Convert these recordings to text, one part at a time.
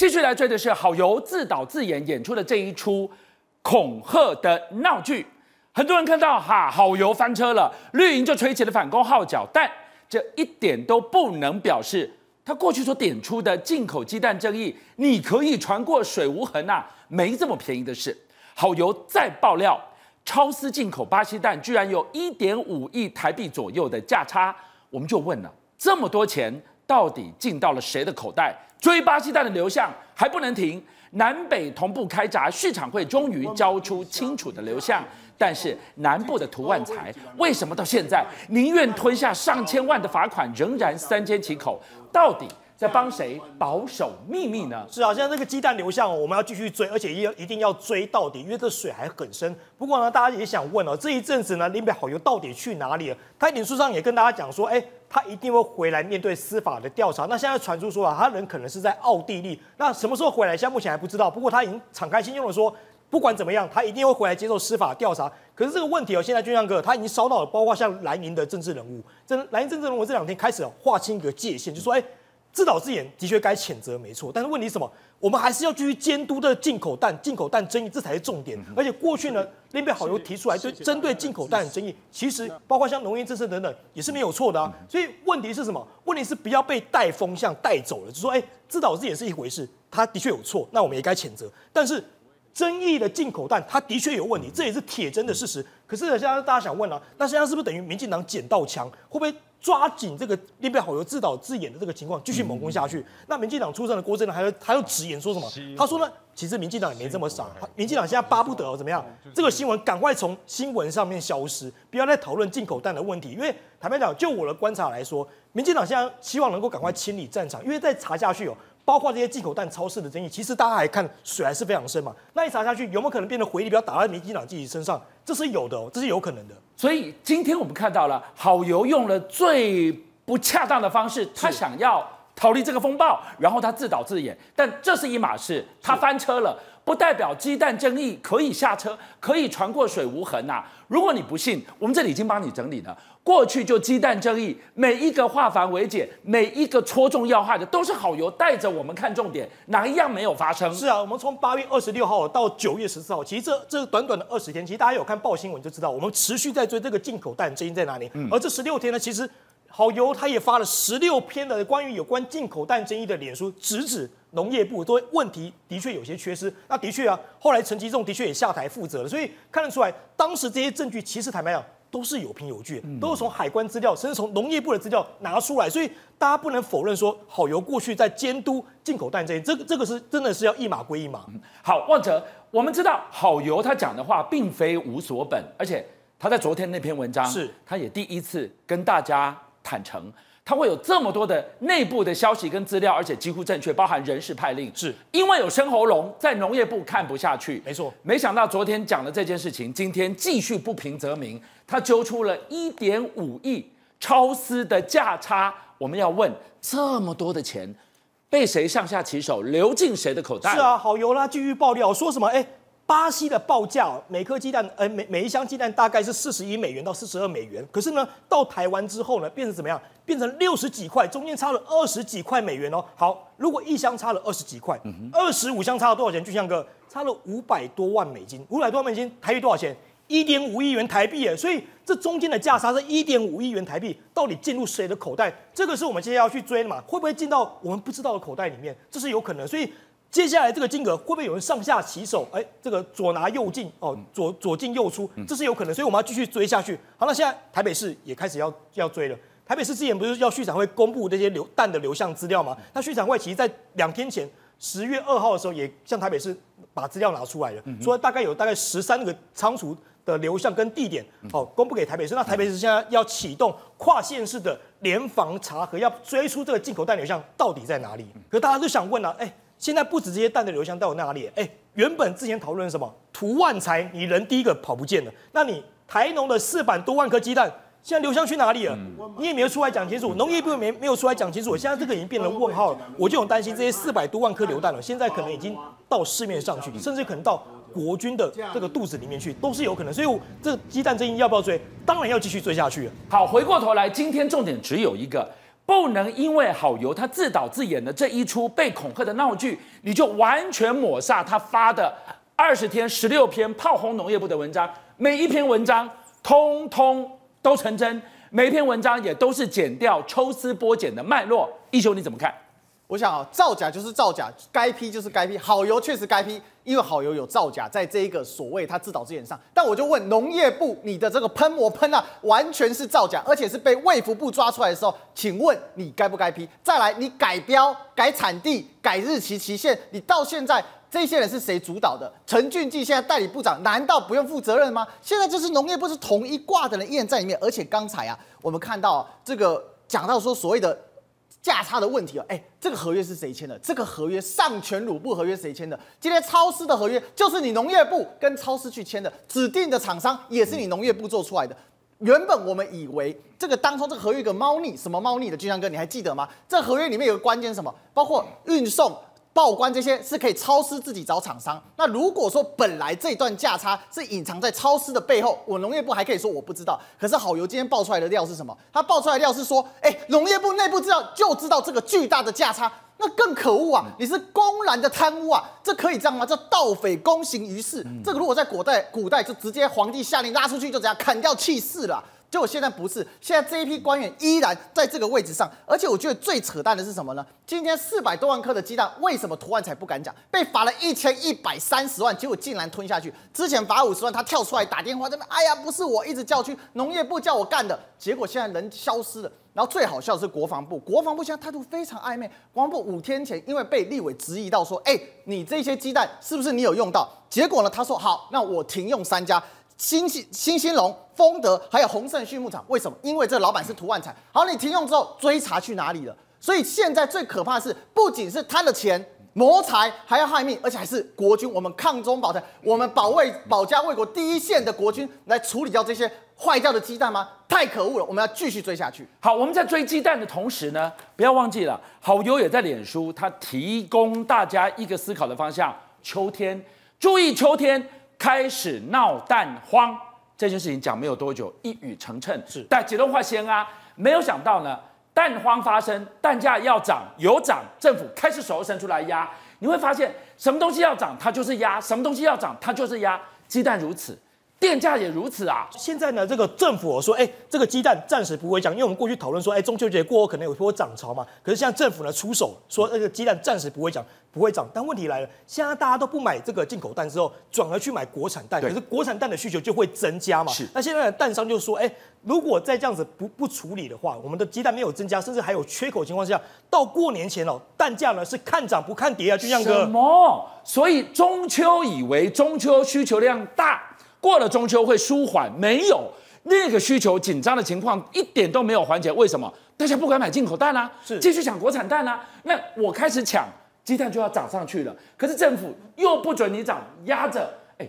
继续来追的是好油自导自演演出的这一出恐吓的闹剧。很多人看到哈好油翻车了，绿营就吹起了反攻号角，但这一点都不能表示他过去所点出的进口鸡蛋争议，你可以船过水无痕呐、啊，没这么便宜的事。好油再爆料，超丝进口巴西蛋居然有一点五亿台币左右的价差，我们就问了，这么多钱到底进到了谁的口袋？追巴西蛋的流向还不能停，南北同步开闸，畜场会终于交出清楚的流向。但是南部的涂万才为什么到现在宁愿吞下上千万的罚款，仍然三缄其口？到底在帮谁保守秘密呢？是啊，现在这个鸡蛋流向，我们要继续追，而且要一定要追到底，因为这水还很深。不过呢，大家也想问哦，这一阵子呢，林北好油到底去哪里了？他脸书上也跟大家讲说，哎。他一定会回来面对司法的调查。那现在传出说啊，他人可能是在奥地利。那什么时候回来？现在目前还不知道。不过他已经敞开心胸的说，不管怎么样，他一定会回来接受司法调查。可是这个问题哦，现在俊亮哥他已经烧到了，包括像蓝营的政治人物，这蓝营政治人物这两天开始划清一个界限，就说哎。自导自演的确该谴责，没错。但是问题是什么？我们还是要继续监督的进口蛋、进口蛋争议，这才是重点。而且过去呢，林北好友提出来，就针对进口蛋的争议，其实包括像农业政策等等，也是没有错的啊。所以问题是什么？问题是不要被带风向带走了。就说，哎，自导自演是一回事，他的确有错，那我们也该谴责。但是争议的进口蛋，它的确有问题，这也是铁真的事实。可是现在大家想问啊，那现在是不是等于民进党捡到枪？会不会？抓紧这个林北好友自导自演的这个情况，继续猛攻下去。嗯、那民进党出身的郭正亮还有还有直言说什么？他说呢，其实民进党也没这么傻，民进党现在巴不得哦怎么样？这个新闻赶快从新闻上面消失，不要再讨论进口蛋的问题。因为坦白讲，就我的观察来说，民进党现在希望能够赶快清理战场，因为再查下去哦。包括这些进口蛋超市的争议，其实大家还看水还是非常深嘛。那一查下去，有没有可能变得回力镖打在民进党自己身上？这是有的哦，这是有可能的。所以今天我们看到了好油用了最不恰当的方式，他想要逃离这个风暴，然后他自导自演。但这是一码事，他翻车了，不代表鸡蛋争议可以下车，可以船过水无痕呐、啊。如果你不信，我们这里已经帮你整理了。过去就鸡蛋争议，每一个化繁为简，每一个戳中要害的，都是好油带着我们看重点，哪一样没有发生？是啊，我们从八月二十六号到九月十四号，其实这这短短的二十天，其实大家有看报新闻就知道，我们持续在追这个进口蛋争议在哪里。嗯、而这十六天呢，其实好油他也发了十六篇的关于有关进口蛋争议的脸书，直指农业部说问题的确有些缺失。那的确啊，后来陈吉仲的确也下台负责了，所以看得出来，当时这些证据其实坦白讲。都是有凭有据，都是从海关资料，甚至从农业部的资料拿出来，所以大家不能否认说好油过去在监督进口蛋这些，这个这个是真的是要一码归一码。好，旺哲，我们知道好油他讲的话并非无所本，而且他在昨天那篇文章是，他也第一次跟大家坦诚。他会有这么多的内部的消息跟资料，而且几乎正确，包含人事派令，是因为有生喉咙，在农业部看不下去。没错，没想到昨天讲的这件事情，今天继续不平则鸣，他揪出了一点五亿超私的价差。我们要问，这么多的钱被谁上下其手，流进谁的口袋？是啊，好油啦，继续爆料，说什么？哎。巴西的报价，每颗鸡蛋，呃，每每一箱鸡蛋大概是四十一美元到四十二美元。可是呢，到台湾之后呢，变成怎么样？变成六十几块，中间差了二十几块美元哦。好，如果一箱差了二十几块，二十五箱差了多少钱？俊相哥，差了五百多万美金，五百多万美金，台币多少钱？一点五亿元台币耶。所以这中间的价差是一点五亿元台币，到底进入谁的口袋？这个是我们接下来要去追的嘛？会不会进到我们不知道的口袋里面？这是有可能。所以。接下来这个金额会不会有人上下其手？哎，这个左拿右进哦，左左进右出，这是有可能，所以我们要继续追下去。好，那现在台北市也开始要要追了。台北市之前不是要畜产会公布这些流蛋的流向资料吗？那畜产会其实在两天前十月二号的时候，也向台北市把资料拿出来了，说大概有大概十三个仓储的流向跟地点，哦，公布给台北市。那台北市现在要启动跨县市的联防查核，要追出这个进口蛋流向到底在哪里？可大家都想问了，哎。现在不止这些蛋的流向到哪里？哎，原本之前讨论什么？涂万才，你人第一个跑不见了。那你台农的四百多万颗鸡蛋，现在流向去哪里了？你也没有出来讲清楚，农业部也没没有出来讲清楚。现在这个已经变成问号了，我就很担心这些四百多万颗流蛋了，现在可能已经到市面上去，甚至可能到国军的这个肚子里面去，都是有可能。所以，这鸡蛋争议要不要追？当然要继续追下去。好，回过头来，今天重点只有一个。不能因为好游他自导自演的这一出被恐吓的闹剧，你就完全抹煞他发的二十天十六篇炮轰农业部的文章，每一篇文章通通都成真，每一篇文章也都是剪掉抽丝剥茧的脉络。一休你怎么看？我想啊，造假就是造假，该批就是该批，好油确实该批，因为好油有造假在这一个所谓他自导自演上。但我就问农业部，你的这个喷膜喷啊，完全是造假，而且是被卫福部抓出来的时候，请问你该不该批？再来，你改标、改产地、改日期期限，你到现在这些人是谁主导的？陈俊记现在代理部长，难道不用负责任吗？现在就是农业部是同一挂的人，一人在里面，而且刚才啊，我们看到这个讲到说所谓的。价差的问题哦，哎，这个合约是谁签的？这个合约上全乳部合约谁签的？今天超市的合约就是你农业部跟超市去签的，指定的厂商也是你农业部做出来的。原本我们以为这个当初这个合约有个猫腻，什么猫腻的？俊相哥你还记得吗？这合约里面有个关键什么？包括运送。报关这些是可以超市自己找厂商。那如果说本来这段价差是隐藏在超市的背后，我农业部还可以说我不知道。可是好油今天爆出来的料是什么？他爆出来的料是说，哎，农业部内部知道就知道这个巨大的价差，那更可恶啊！你是公然的贪污啊！这可以这样吗？这盗匪公行于世。这个如果在古代，古代就直接皇帝下令拉出去就这样砍掉弃市了。结果现在不是，现在这一批官员依然在这个位置上，而且我觉得最扯淡的是什么呢？今天四百多万颗的鸡蛋，为什么涂万才不敢讲？被罚了一千一百三十万，结果竟然吞下去。之前罚五十万，他跳出来打电话，这边哎呀，不是我一直叫去农业部叫我干的，结果现在人消失了。然后最好笑的是国防部，国防部现在态度非常暧昧。国防部五天前因为被立委质疑到说，哎，你这些鸡蛋是不是你有用到？结果呢，他说好，那我停用三家。新兴新兴隆、丰德还有鸿盛畜牧场，为什么？因为这老板是涂万才。好，你停用之后追查去哪里了？所以现在最可怕的是，不仅是贪了钱谋财，还要害命，而且还是国军。我们抗中保台，我们保卫保家卫国第一线的国军来处理掉这些坏掉的鸡蛋吗？太可恶了！我们要继续追下去。好，我们在追鸡蛋的同时呢，不要忘记了，好友也在脸书，它提供大家一个思考的方向：秋天，注意秋天。开始闹蛋荒。这件事情讲没有多久，一语成谶。是，但结论化先啊，没有想到呢，蛋荒发生，蛋价要涨有涨，政府开始手伸出来压，你会发现什么东西要涨它就是压，什么东西要涨它就是压，鸡蛋如此。电价也如此啊！现在呢，这个政府说，哎，这个鸡蛋暂时不会涨，因为我们过去讨论说，哎，中秋节过后可能有波涨潮嘛。可是现在政府呢出手说，那个鸡蛋暂时不会涨，不会涨。但问题来了，现在大家都不买这个进口蛋之后，转而去买国产蛋，可是国产蛋的需求就会增加嘛。是。那现在的蛋商就说，哎，如果再这样子不不处理的话，我们的鸡蛋没有增加，甚至还有缺口情况下，到过年前哦，蛋价呢是看涨不看跌啊，就像哥。什么？所以中秋以为中秋需求量大。过了中秋会舒缓，没有那个需求紧张的情况一点都没有缓解。为什么？大家不敢买进口蛋啊，是继续抢国产蛋啊。那我开始抢鸡蛋就要涨上去了，可是政府又不准你涨，压着，哎，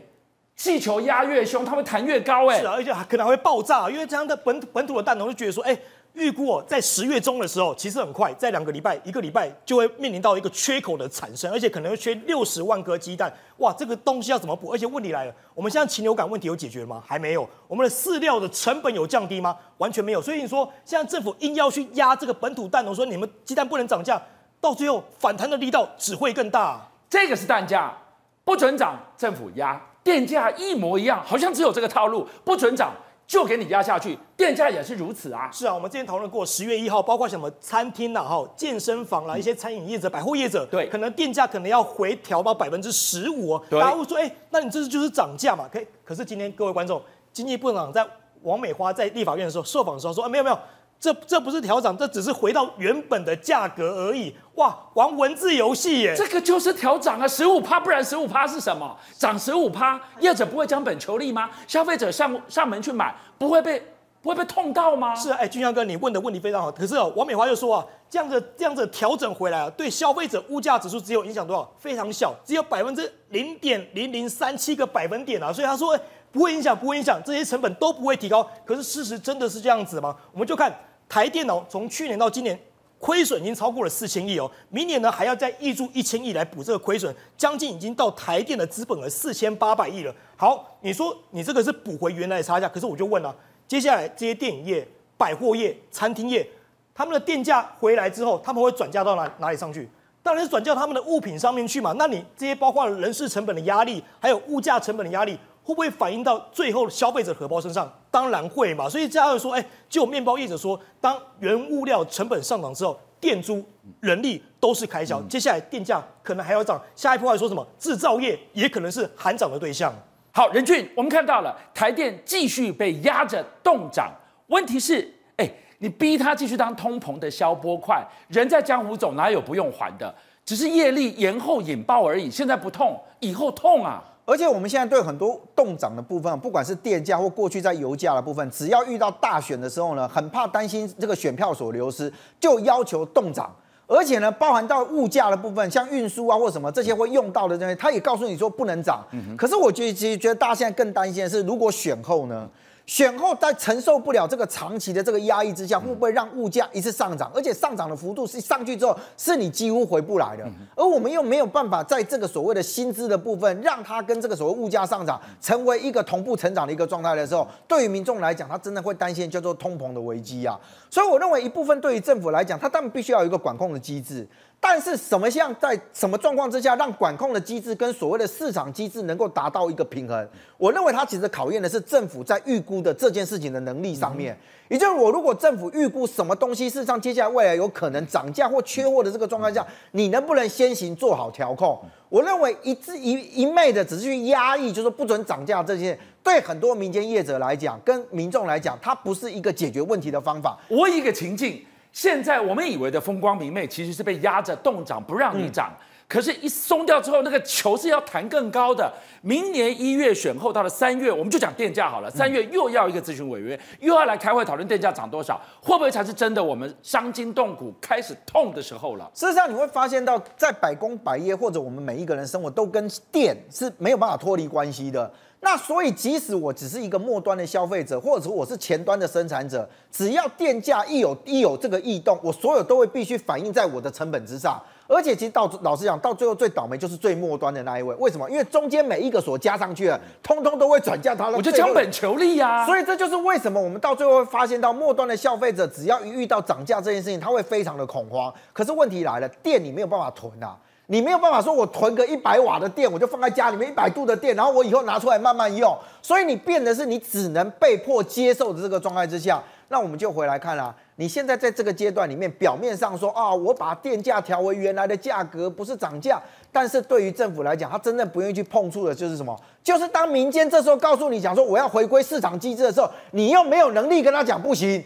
气球压越凶，它会弹越高，哎，是啊，而且还可能还会爆炸，因为这样的本本土的蛋农就觉得说，哎。预估哦，在十月中的时候，其实很快，在两个礼拜、一个礼拜就会面临到一个缺口的产生，而且可能会缺六十万颗鸡蛋。哇，这个东西要怎么补？而且问题来了，我们现在禽流感问题有解决吗？还没有。我们的饲料的成本有降低吗？完全没有。所以你说，现在政府硬要去压这个本土蛋农，说你们鸡蛋不能涨价，到最后反弹的力道只会更大。这个是蛋价不准涨，政府压；电价一模一样，好像只有这个套路，不准涨。就给你压下去，电价也是如此啊。是啊，我们之前讨论过，十月一号，包括什么餐厅啦、哈健身房啦、一些餐饮业者、百货业者，对，可能电价可能要回调到百分之十五。大家会说，哎，那你这就是涨价嘛？可以，可是今天各位观众，经济部长在王美花在立法院的时候受访的时候说，啊，没有没有。这这不是调涨，这只是回到原本的价格而已。哇，玩文字游戏耶！这个就是调涨啊，十五趴，不然十五趴是什么？涨十五趴，业者不会将本求利吗？消费者上上门去买，不会被不会被痛到吗？是啊，哎，俊相哥，你问的问题非常好。可是哦，王美花就说啊，这样子这样子调整回来啊，对消费者物价指数只有影响多少？非常小，只有百分之零点零零三七个百分点啊。所以他说，哎，不会影响，不会影响，这些成本都不会提高。可是事实真的是这样子吗？我们就看。台电脑，从去年到今年，亏损已经超过了四千亿哦。明年呢，还要再挹注一千亿来补这个亏损，将近已经到台电的资本额四千八百亿了。好，你说你这个是补回原来的差价，可是我就问了，接下来这些电影业、百货业、餐厅业，他们的电价回来之后，他们会转嫁到哪哪里上去？当然是转嫁他们的物品上面去嘛。那你这些包括人事成本的压力，还有物价成本的压力，会不会反映到最后消费者荷包身上？当然会嘛。所以加上说，哎，就面包业者说，当原物料成本上涨之后，店租、人力都是开销，接下来电价可能还要涨。下一波还说什么？制造业也可能是喊涨的对象。好，任俊，我们看到了台电继续被压着冻涨，问题是，哎。你逼他继续当通膨的消波块，人在江湖走，哪有不用还的？只是业力延后引爆而已。现在不痛，以后痛啊！而且我们现在对很多动涨的部分，不管是电价或过去在油价的部分，只要遇到大选的时候呢，很怕担心这个选票所流失，就要求动涨。而且呢，包含到物价的部分，像运输啊或什么这些会用到的这些，他也告诉你说不能涨。可是我觉得，其实觉得大家现在更担心的是，如果选后呢？选后在承受不了这个长期的这个压抑之下，会不会让物价一次上涨？而且上涨的幅度是上去之后，是你几乎回不来的。而我们又没有办法在这个所谓的薪资的部分，让它跟这个所谓物价上涨成为一个同步成长的一个状态的时候，对于民众来讲，他真的会担心叫做通膨的危机啊。所以我认为一部分对于政府来讲，他当然必须要有一个管控的机制。但是什么像在什么状况之下，让管控的机制跟所谓的市场机制能够达到一个平衡？我认为它其实考验的是政府在预估的这件事情的能力上面。也就是我如果政府预估什么东西事实上接下来未来有可能涨价或缺货的这个状态下，你能不能先行做好调控？我认为一致一一昧的只是去压抑，就是不准涨价这些，对很多民间业者来讲，跟民众来讲，它不是一个解决问题的方法。我一个情境。现在我们以为的风光明媚，其实是被压着冻涨，不让你涨。嗯、可是，一松掉之后，那个球是要弹更高的。明年一月选后，到了三月，我们就讲电价好了。三月又要一个咨询委员，又要来开会讨论电价涨多少，会不会才是真的？我们伤筋动骨开始痛的时候了。事实上，你会发现到，在百工百业或者我们每一个人生活，都跟电是没有办法脱离关系的。那所以，即使我只是一个末端的消费者，或者说我是前端的生产者，只要电价一有一有这个异动，我所有都会必须反映在我的成本之上。而且，其实到老实讲，到最后最倒霉就是最末端的那一位。为什么？因为中间每一个所加上去的，通通都会转嫁他的。我就将本求利呀。所以这就是为什么我们到最后会发现到末端的消费者，只要一遇到涨价这件事情，他会非常的恐慌。可是问题来了，店你没有办法囤啊。你没有办法说，我囤个一百瓦的电，我就放在家里面一百度的电，然后我以后拿出来慢慢用。所以你变的是，你只能被迫接受的这个状态之下。那我们就回来看了，你现在在这个阶段里面，表面上说啊，我把电价调为原来的价格，不是涨价。但是对于政府来讲，他真正不愿意去碰触的就是什么？就是当民间这时候告诉你讲说我要回归市场机制的时候，你又没有能力跟他讲不行。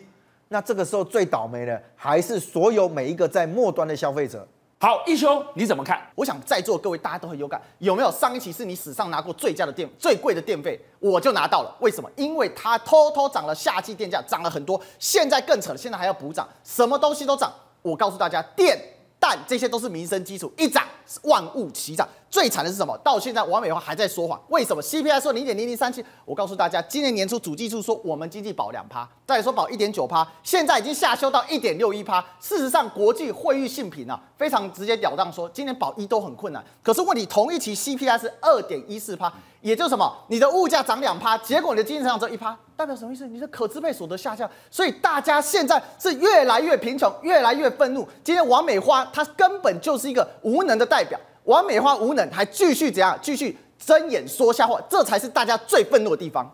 那这个时候最倒霉的还是所有每一个在末端的消费者。好，义兄你怎么看？我想在座各位大家都很有感，有没有上一期是你史上拿过最佳的电最贵的电费？我就拿到了，为什么？因为它偷偷涨了，夏季电价涨了很多，现在更扯了，现在还要补涨，什么东西都涨。我告诉大家，电、蛋这些都是民生基础，一涨万物齐涨。最惨的是什么？到现在王美花还在说谎。为什么？CPI 说零点零零三七，我告诉大家，今年年初主计处说我们经济保两趴，再说保一点九趴，现在已经下修到一点六一趴。事实上，国际惠誉信评啊，非常直截了当说，今年保一都很困难。可是问题，同一期 CPI 是二点一四趴，也就是什么？你的物价涨两趴，结果你的经济成长只有一趴，代表什么意思？你的可支配所得下降，所以大家现在是越来越贫穷，越来越愤怒。今天王美花她根本就是一个无能的代代表。王美花无能，还继续怎样？继续睁眼说瞎话，这才是大家最愤怒的地方。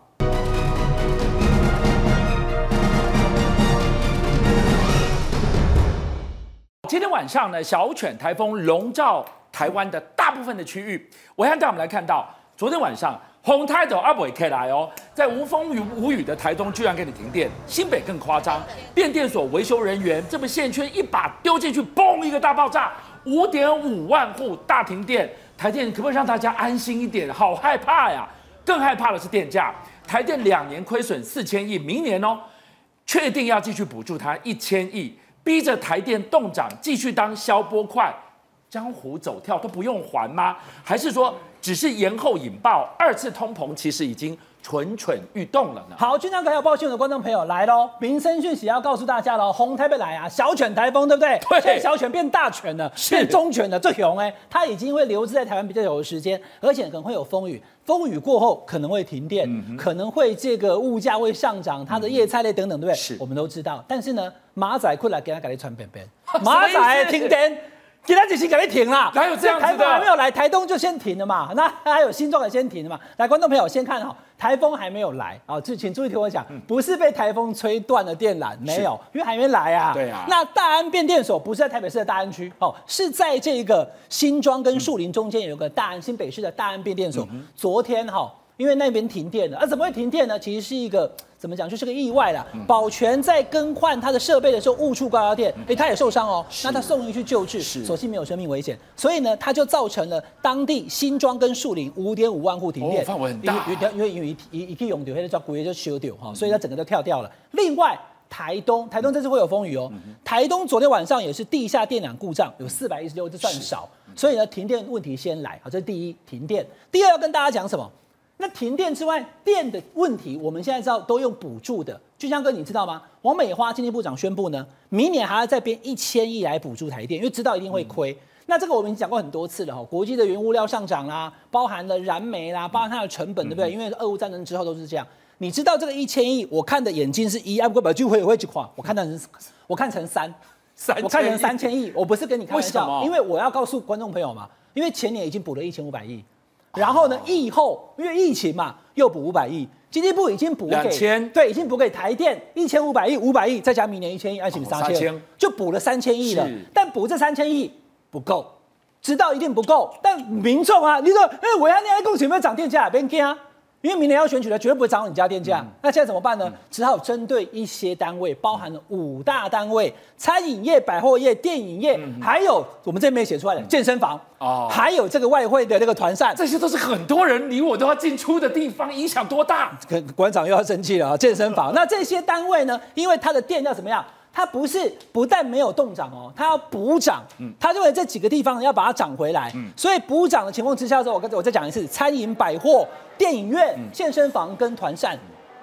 今天晚上呢，小犬台风笼罩台湾的大部分的区域。我现在带我们来看到，昨天晚上红台斗阿伟开来哦，在无风雨无雨的台中居然给你停电，新北更夸张，变电所维修人员这么线圈一把丢进去，嘣一个大爆炸。五点五万户大停电，台电可不可以让大家安心一点？好害怕呀！更害怕的是电价，台电两年亏损四千亿，明年哦，确定要继续补助它一千亿，逼着台电动涨，继续当消波块，江湖走跳都不用还吗？还是说只是延后引爆二次通膨？其实已经蠢蠢欲动了呢？好，军长，还有报新闻的观众朋友来喽！民生讯息要告诉大家喽，红台北来啊，小犬台风对不对？对，现在小犬变大犬了，是变中犬了，最熊哎，它已经会留置在台湾比较久的时间，而且可能会有风雨，风雨过后可能会停电，嗯、可能会这个物价会上涨，它的叶菜类等等，对不对？是，我们都知道。但是呢，马仔过来给他改来传便便，马仔停电。给他几期赶紧停了，哪有这样子的？台风还没有来，台东就先停了嘛。那还有新庄也先停了嘛。来，观众朋友先看哈，台风还没有来啊，就请注意听我讲，不是被台风吹断了电缆，没有，因为还没来啊。对啊。那大安变电所不是在台北市的大安区哦，是在这个新庄跟树林中间有个大安新北市的大安变电所。昨天哈，因为那边停电了，啊怎么会停电呢？其实是一个。怎么讲，就是个意外啦。保全在更换他的设备的时候误触高压电，哎，他也受伤哦。那他送医去救治，所幸没有生命危险。所以呢，他就造成了当地新庄跟树林五点五万户停电，范围很大。因为因为一一一用掉，那个叫古月就修掉哈，所以他整个都跳掉了。另外，台东台东这次会有风雨哦。台东昨天晚上也是地下电缆故障，有四百一十六，这算少。所以呢，停电问题先来，好，这是第一停电。第二要跟大家讲什么？那停电之外，电的问题，我们现在知道都用补助的。俊相哥，你知道吗？王美花经济部长宣布呢，明年还要再编一千亿来补助台电，因为知道一定会亏。嗯、那这个我们已经讲过很多次了哈，国际的原物料上涨啦，包含了燃煤啦，包含它的成本，对不对？因为俄乌战争之后都是这样。你知道这个一千亿，我看的眼睛是一，不过就会会去垮，我看成我看成三，三我看成三千亿，我不是跟你开玩笑，因为我要告诉观众朋友嘛，因为前年已经补了一千五百亿。然后呢？疫后因为疫情嘛，又补五百亿，经济部已经补给，千对，已经补给台电一千五百亿，五百亿再加明年一千亿，二千三千，就补了三千亿了。但补这三千亿不够，知道一定不够。但民众啊，你说，哎，我要你来供，有没有涨电价？别惊啊！因为明年要选举了，绝对不会涨你家电价。嗯、那现在怎么办呢？嗯、只好针对一些单位，包含了五大单位：餐饮业、百货业、电影业，嗯、还有我们这边没写出来的、嗯、健身房哦，还有这个外汇的那个团扇，这些都是很多人你我都要进出的地方，影响多大？馆长又要生气了啊！健身房，那这些单位呢？因为它的电要怎么样？它不是不但没有动涨哦，它要补涨。嗯，他认为这几个地方要把它涨回来。嗯，所以补涨的情况之下之后，我跟我再讲一次：餐饮、百货、电影院、健身房跟团扇。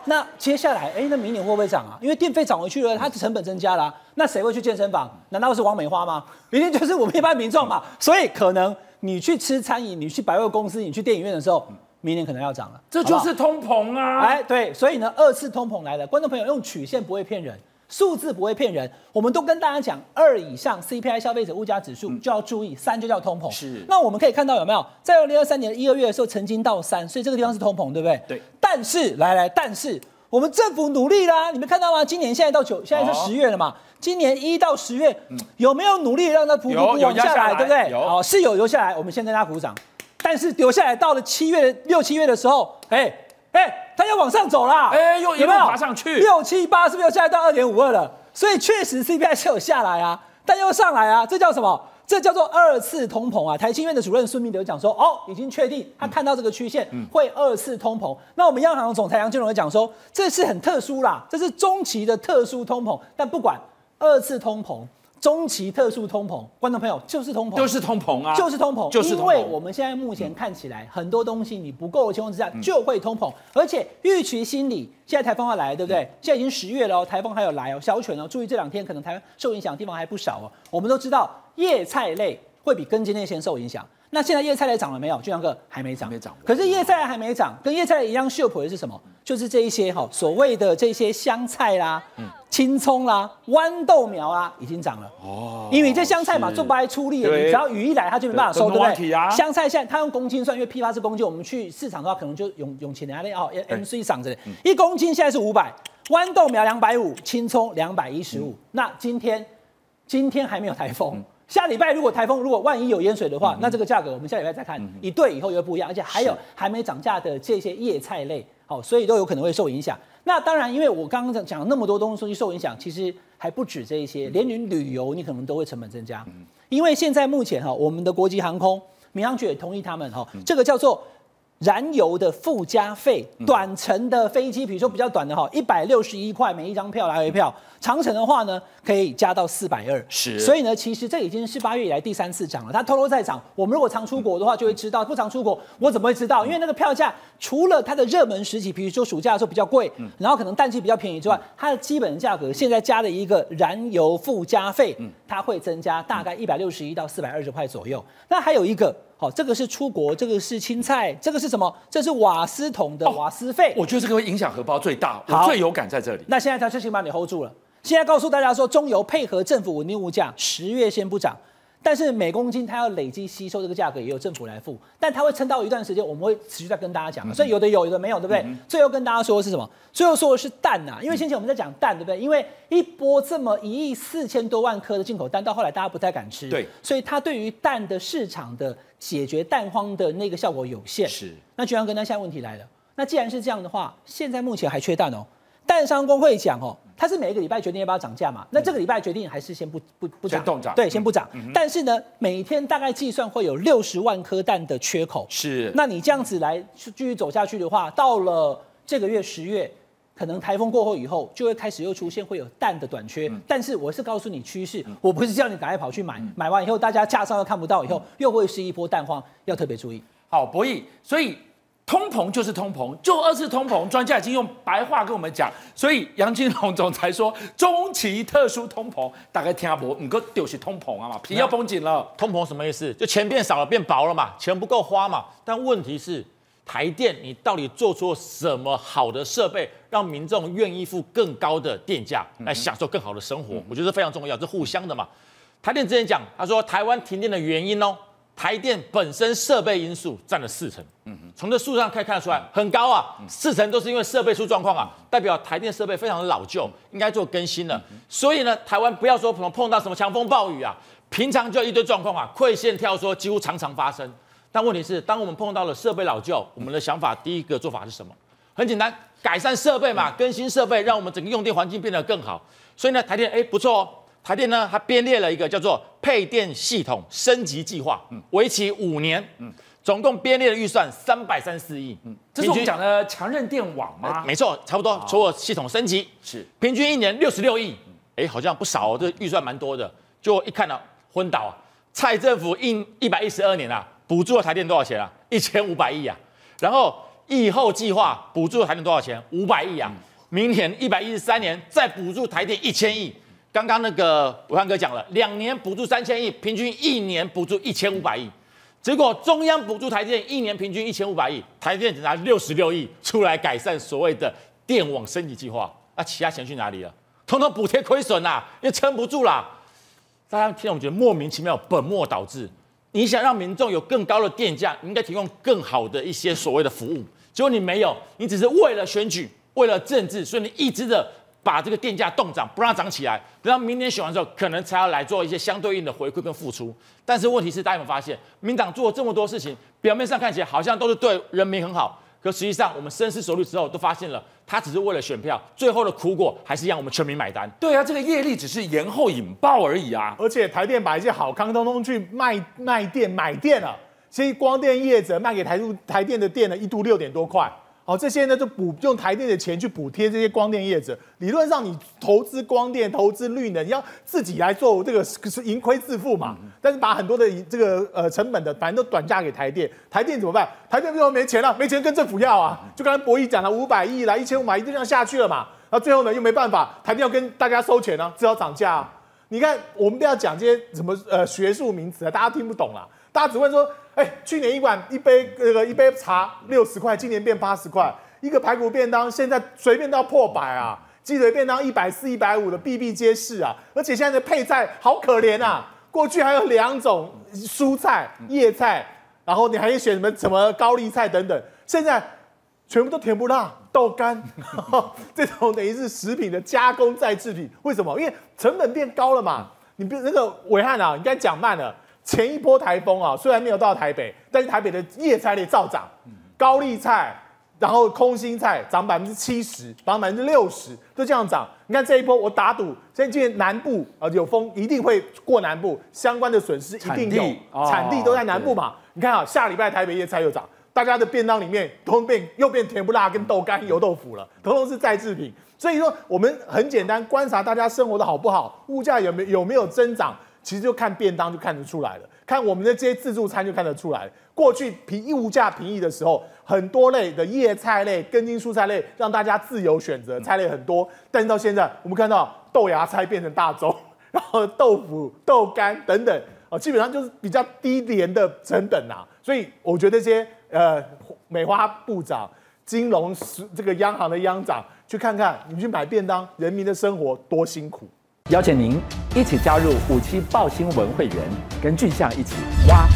那接下来，哎，那明年会不会涨啊？因为电费涨回去了，它的成本增加了。那谁会去健身房？难道是王美花吗？明天就是我们一般民众嘛。所以可能你去吃餐饮，你去百货公司，你去电影院的时候，明年可能要涨了。这就是通膨啊！哎，对，所以呢，二次通膨来了。观众朋友，用曲线不会骗人。数字不会骗人，我们都跟大家讲，二以上 CPI 消费者物价指数就要注意，三就叫通膨。是，那我们可以看到有没有，在二零二三年一二月的时候曾经到三，所以这个地方是通膨，对不对？对。但是来来，但是我们政府努力啦，你们看到吗？今年现在到九，现在是十月了嘛？今年一到十月有没有努力让它逐步往下来，对不对？有，好，是有留下来，我们先跟大家鼓掌。但是留下来到了七月六七月的时候，哎。哎，它要往上走啦！哎，又一路爬上去，六七八是不是又下来到二点五二了？所以确实 CPI 是有下来啊，但又上来啊，这叫什么？这叫做二次通膨啊！台清院的主任孙明德讲说，哦，已经确定他看到这个曲线会二次通膨。嗯、那我们央行总裁杨金龙也讲说，这是很特殊啦，这是中期的特殊通膨。但不管二次通膨。中期特殊通膨，观众朋友就是通膨，就是通膨啊，就是通膨，就是通膨。因为我们现在目前看起来，很多东西你不够的情况之下就会通膨，而且预期心理，现在台风要来了，对不对？现在已经十月了哦，台风还有来哦，小犬哦，注意这两天可能台湾受影响的地方还不少哦。我们都知道叶菜类会比根茎类先受影响。那现在叶菜类涨了没有？俊相哥还没涨，没涨。可是叶菜还没涨，跟叶菜一样秀普的是什么？就是这一些哈，所谓的这些香菜啦、青葱啦、豌豆苗啊，已经涨了哦。因为这香菜嘛，做不来出力，你只要雨一来，它就没办法收，对不对？香菜现在它用公斤算，因为批发是公斤，我们去市场的话，可能就用用钱来哦，MC 涨着，一公斤现在是五百，豌豆苗两百五，青葱两百一十五。那今天今天还没有台风。下礼拜如果台风，如果万一有淹水的话，嗯、那这个价格我们下礼拜再看，一对以后又不一样，而且还有还没涨价的这些叶菜类，好，所以都有可能会受影响。那当然，因为我刚刚讲讲那么多东西受影响，其实还不止这一些，连你旅游你可能都会成本增加，嗯、因为现在目前哈，我们的国际航空民航局也同意他们哈，这个叫做燃油的附加费，短程的飞机，比如说比较短的哈，一百六十一块每一张票来回票，长程的话呢，可以加到四百二。是，所以呢，其实这已经是八月以来第三次涨了。它偷偷在涨。我们如果常出国的话，就会知道；不常出国，我怎么会知道？因为那个票价除了它的热门时期，比如说暑假的时候比较贵，然后可能淡季比较便宜之外，它的基本价格现在加了一个燃油附加费，它会增加大概一百六十一到四百二十块左右。那还有一个。好，这个是出国，这个是青菜，这个是什么？这是瓦斯桶的瓦斯费。哦，我觉得这个会影响荷包最大，我最有感在这里。那现在他最起码你 hold 住了，现在告诉大家说，中油配合政府稳定物价，十月先不涨。但是每公斤它要累积吸收这个价格，也由政府来付，但它会撑到一段时间，我们会持续在跟大家讲，所以有的有，有的没有，对不对？嗯、最后跟大家说的是什么？最后说的是蛋呐、啊，因为先前我们在讲蛋，对不对？因为一波这么一亿四千多万颗的进口蛋，到后来大家不太敢吃，对，所以它对于蛋的市场的解决蛋荒的那个效果有限。是，那居然跟他现在问题来了，那既然是这样的话，现在目前还缺蛋哦。蛋商工会讲哦，它是每一个礼拜决定要不要涨价嘛？那这个礼拜决定还是先不不不涨，涨对，先不涨。但是呢，每天大概计算会有六十万颗蛋的缺口。是，那你这样子来继续走下去的话，到了这个月十月，可能台风过后以后，就会开始又出现会有蛋的短缺。但是我是告诉你趋势，我不是叫你赶快跑去买，买完以后大家架上又看不到，以后又会是一波蛋荒，要特别注意。好，博弈，所以。通膨就是通膨，就二次通膨，专家已经用白话跟我们讲，所以杨金龙总裁说中期特殊通膨大概听不，你哥就是通膨啊嘛，皮要绷紧了。通膨什么意思？就钱变少了，变薄了嘛，钱不够花嘛。但问题是，台电你到底做出什么好的设备，让民众愿意付更高的电价来享受更好的生活？嗯、我觉得非常重要，这互相的嘛。台电之前讲，他说台湾停电的原因哦。台电本身设备因素占了四成，嗯哼，从这数上可以看得出来很高啊，四成都是因为设备出状况啊，代表台电设备非常的老旧，应该做更新了。所以呢，台湾不要说碰碰到什么强风暴雨啊，平常就一堆状况啊，馈线跳缩几乎常常发生。但问题是，当我们碰到了设备老旧，我们的想法第一个做法是什么？很简单，改善设备嘛，更新设备，让我们整个用电环境变得更好。所以呢，台电哎不错哦。台电呢，它编列了一个叫做配电系统升级计划，为期五年，嗯总共编列的预算三百三十四亿。嗯，这是我们讲的强韧电网吗？没错，差不多。所有系统升级是平均一年六十六亿，哎，好像不少哦，这预算蛮多的。就一看到昏倒啊！蔡政府一一百一十二年啊，补助了台电多少钱啊？一千五百亿啊。然后疫后计划补助了台电多少钱？五百亿啊。明年一百一十三年再补助台电一千亿。刚刚那个暐瀚哥讲了，两年补助三千亿，平均一年补助一千五百亿。结果中央补助台电一年平均一千五百亿，台电只拿六十六亿出来改善所谓的电网升级计划，那其他钱去哪里了？统统补贴亏损呐，又撑不住啦。大家听我觉得莫名其妙，本末倒置。你想让民众有更高的电价，你应该提供更好的一些所谓的服务，结果你没有，你只是为了选举，为了政治，所以你一直的。把这个电价冻涨，不让它涨起来，等到明年选完之后，可能才要来做一些相对应的回馈跟付出。但是问题是，大家有没有发现，民党做了这么多事情，表面上看起来好像都是对人民很好，可实际上我们深思熟虑之后，都发现了，他只是为了选票，最后的苦果还是让我们全民买单。对啊，这个业力只是延后引爆而已啊！而且台电把一些好康通通去卖卖电买电了，其实光电业者卖给台度台电的电呢，一度六点多块。好，这些呢就补用台电的钱去补贴这些光电业者。理论上，你投资光电、投资绿能，你要自己来做这个是盈亏自负嘛。但是把很多的这个呃成本的，反正都转嫁给台电。台电怎么办？台电最后没钱了，没钱跟政府要啊。就刚才博弈讲了五百亿啦一千五百亿，就这样下去了嘛。那最后呢又没办法，台电要跟大家收钱呢、啊，只好涨价、啊。你看，我们不要讲这些什么呃学术名词啊，大家听不懂啦。大家只会说。哎，去年一碗一杯那个一杯茶六十块，今年变八十块。一个排骨便当现在随便都要破百啊，鸡腿便当一百四、一百五的比比皆是啊。而且现在的配菜好可怜啊，过去还有两种蔬菜、叶菜，然后你还可以选什么什么高丽菜等等，现在全部都甜不辣、豆干，这种等于是食品的加工再制品。为什么？因为成本变高了嘛。你别那个暐瀚啊，你刚讲慢了。前一波台风啊，虽然没有到台北，但是台北的叶菜类照涨，高丽菜，然后空心菜涨百分之七十，涨百分之六十，都这样涨。你看这一波，我打赌，现在今年南部啊有风，一定会过南部，相关的损失一定有，产地，都在南部嘛。你看啊，下礼拜台北叶菜又涨，大家的便当里面都变又变甜不辣跟豆干油豆腐了，统统是再制品。所以说我们很简单观察大家生活的好不好，物价有没有有没有增长，其实就看便当就看得出来了，看我们的这些自助餐就看得出来。过去平一物价平抑的时候，很多类的叶菜类、根茎蔬菜类让大家自由选择，菜类很多。但是到现在，我们看到豆芽菜变成大宗，然后豆腐、豆干等等，啊，基本上就是比较低廉的成本呐。所以我觉得这些呃，美花部长、金融这个央行的央长，去看看你去买便当，人民的生活多辛苦。邀请您一起加入虎七报新闻会员，跟俊相一起挖。